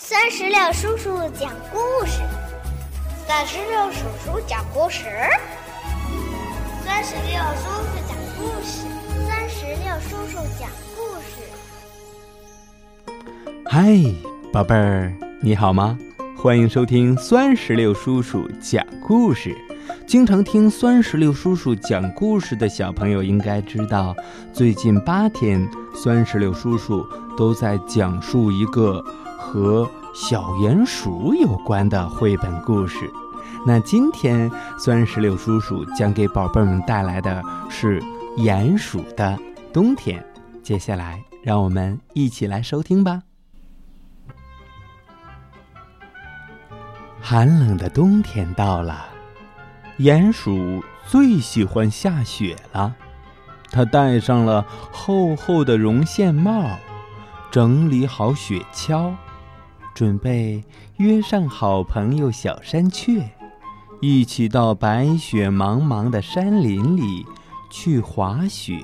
酸石榴叔叔讲故事，酸石榴叔叔讲故事，酸石榴叔叔讲故事，酸石榴叔叔讲故事。嗨，宝贝儿，你好吗？欢迎收听酸石榴叔叔讲故事。经常听酸石榴叔叔讲故事的小朋友应该知道，最近八天，酸石榴叔叔都在讲述一个。和小鼹鼠有关的绘本故事。那今天酸石榴叔叔将给宝贝们带来的是《鼹鼠的冬天》。接下来，让我们一起来收听吧。寒冷的冬天到了，鼹鼠最喜欢下雪了。它戴上了厚厚的绒线帽，整理好雪橇。准备约上好朋友小山雀，一起到白雪茫茫的山林里去滑雪。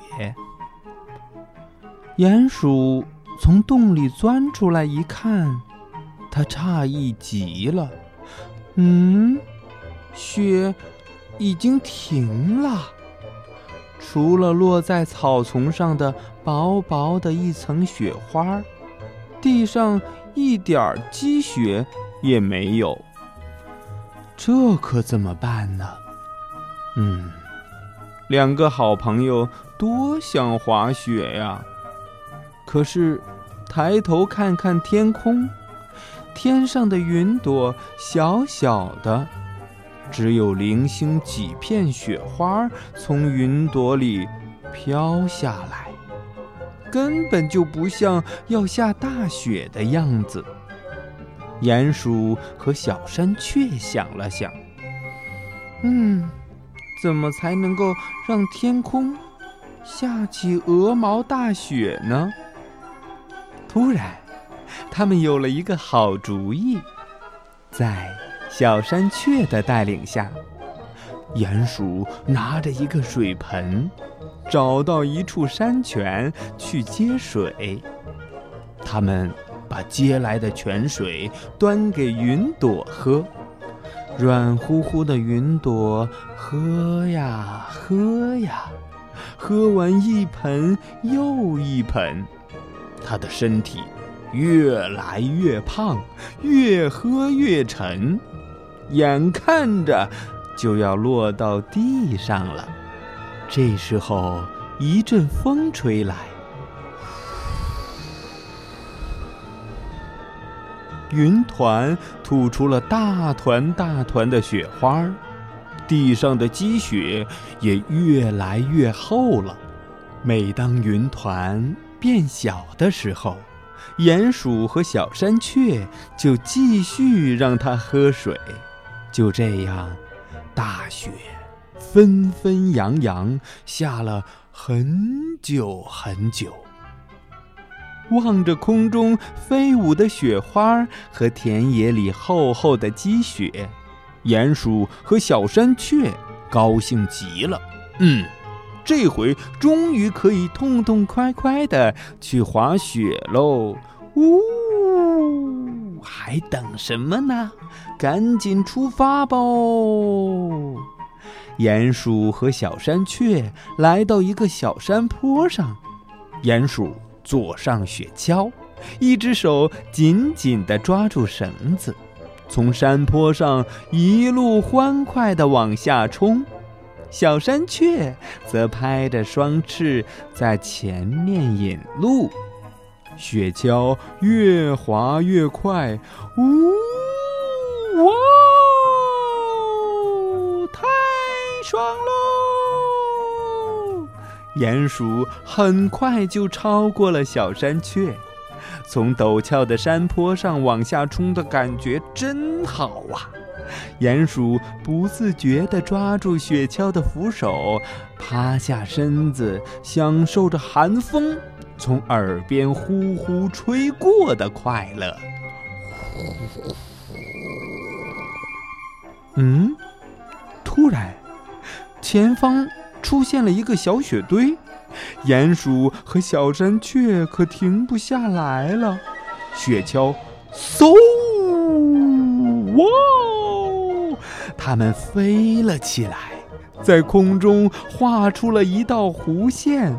鼹鼠从洞里钻出来一看，他诧异极了：“嗯，雪已经停了，除了落在草丛上的薄薄的一层雪花，地上……”一点积雪也没有，这可怎么办呢？嗯，两个好朋友多想滑雪呀，可是抬头看看天空，天上的云朵小小的，只有零星几片雪花从云朵里飘下来。根本就不像要下大雪的样子。鼹鼠和小山雀想了想，嗯，怎么才能够让天空下起鹅毛大雪呢？突然，他们有了一个好主意，在小山雀的带领下。鼹鼠拿着一个水盆，找到一处山泉去接水。他们把接来的泉水端给云朵喝，软乎乎的云朵喝呀喝呀，喝完一盆又一盆，它的身体越来越胖，越喝越沉，眼看着。就要落到地上了。这时候，一阵风吹来，云团吐出了大团大团的雪花，地上的积雪也越来越厚了。每当云团变小的时候，鼹鼠和小山雀就继续让它喝水。就这样。大雪纷纷扬扬下了很久很久，望着空中飞舞的雪花和田野里厚厚的积雪，鼹鼠和小山雀高兴极了。嗯，这回终于可以痛痛快快的去滑雪喽！呜，还等什么呢？赶紧出发吧！鼹鼠和小山雀来到一个小山坡上，鼹鼠坐上雪橇，一只手紧紧地抓住绳子，从山坡上一路欢快地往下冲；小山雀则拍着双翅在前面引路，雪橇越滑越快，呜！哇，太爽喽！鼹鼠很快就超过了小山雀，从陡峭的山坡上往下冲的感觉真好啊！鼹鼠不自觉地抓住雪橇的扶手，趴下身子，享受着寒风从耳边呼呼吹过的快乐。嗯，突然，前方出现了一个小雪堆，鼹鼠和小山雀可停不下来了。雪橇嗖！哇！它们飞了起来，在空中画出了一道弧线。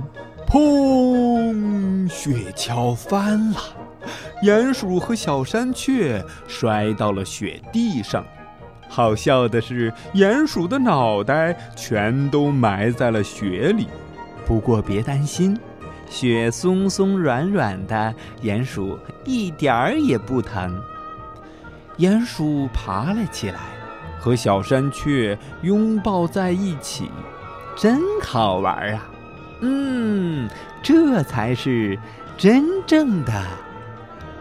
砰！雪橇翻了，鼹鼠和小山雀摔到了雪地上。好笑的是，鼹鼠的脑袋全都埋在了雪里。不过别担心，雪松松软软的，鼹鼠一点儿也不疼。鼹鼠爬了起来，和小山雀拥抱在一起，真好玩啊！嗯，这才是真正的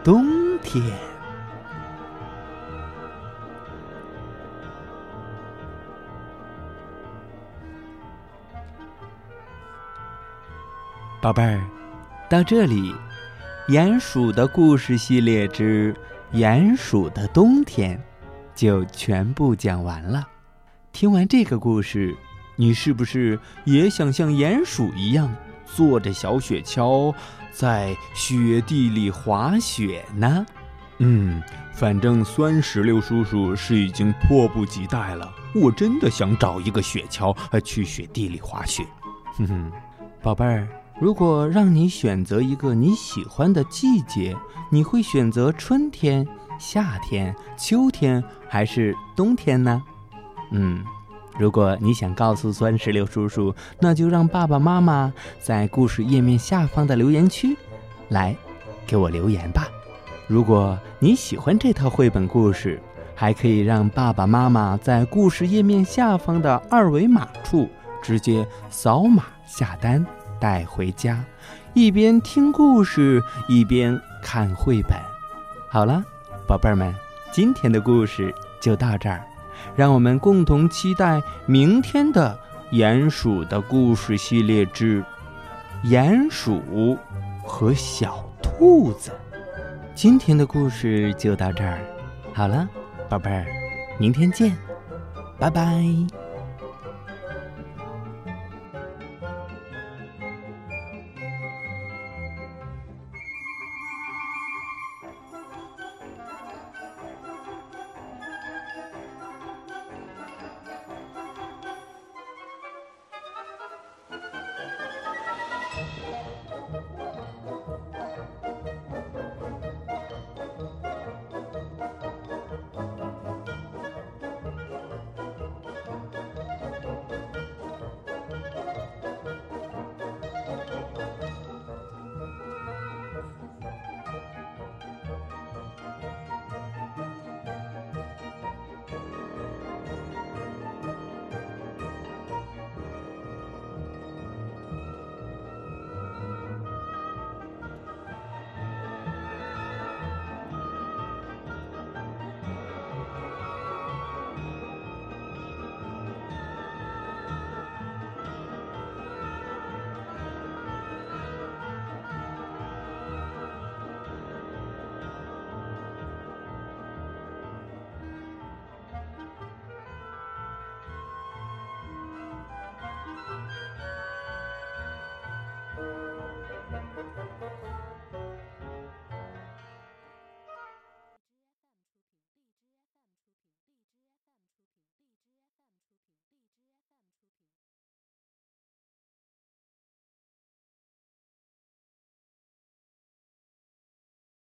冬天。宝贝儿，到这里，鼹鼠的故事系列之《鼹鼠的冬天》就全部讲完了。听完这个故事，你是不是也想像鼹鼠一样，坐着小雪橇在雪地里滑雪呢？嗯，反正酸石榴叔叔是已经迫不及待了。我真的想找一个雪橇，去雪地里滑雪。哼哼，宝贝儿。如果让你选择一个你喜欢的季节，你会选择春天、夏天、秋天还是冬天呢？嗯，如果你想告诉酸石榴叔叔，那就让爸爸妈妈在故事页面下方的留言区来给我留言吧。如果你喜欢这套绘本故事，还可以让爸爸妈妈在故事页面下方的二维码处直接扫码下单。带回家，一边听故事一边看绘本。好了，宝贝儿们，今天的故事就到这儿，让我们共同期待明天的《鼹鼠的故事》系列之《鼹鼠和小兔子》。今天的故事就到这儿，好了，宝贝儿，明天见，拜拜。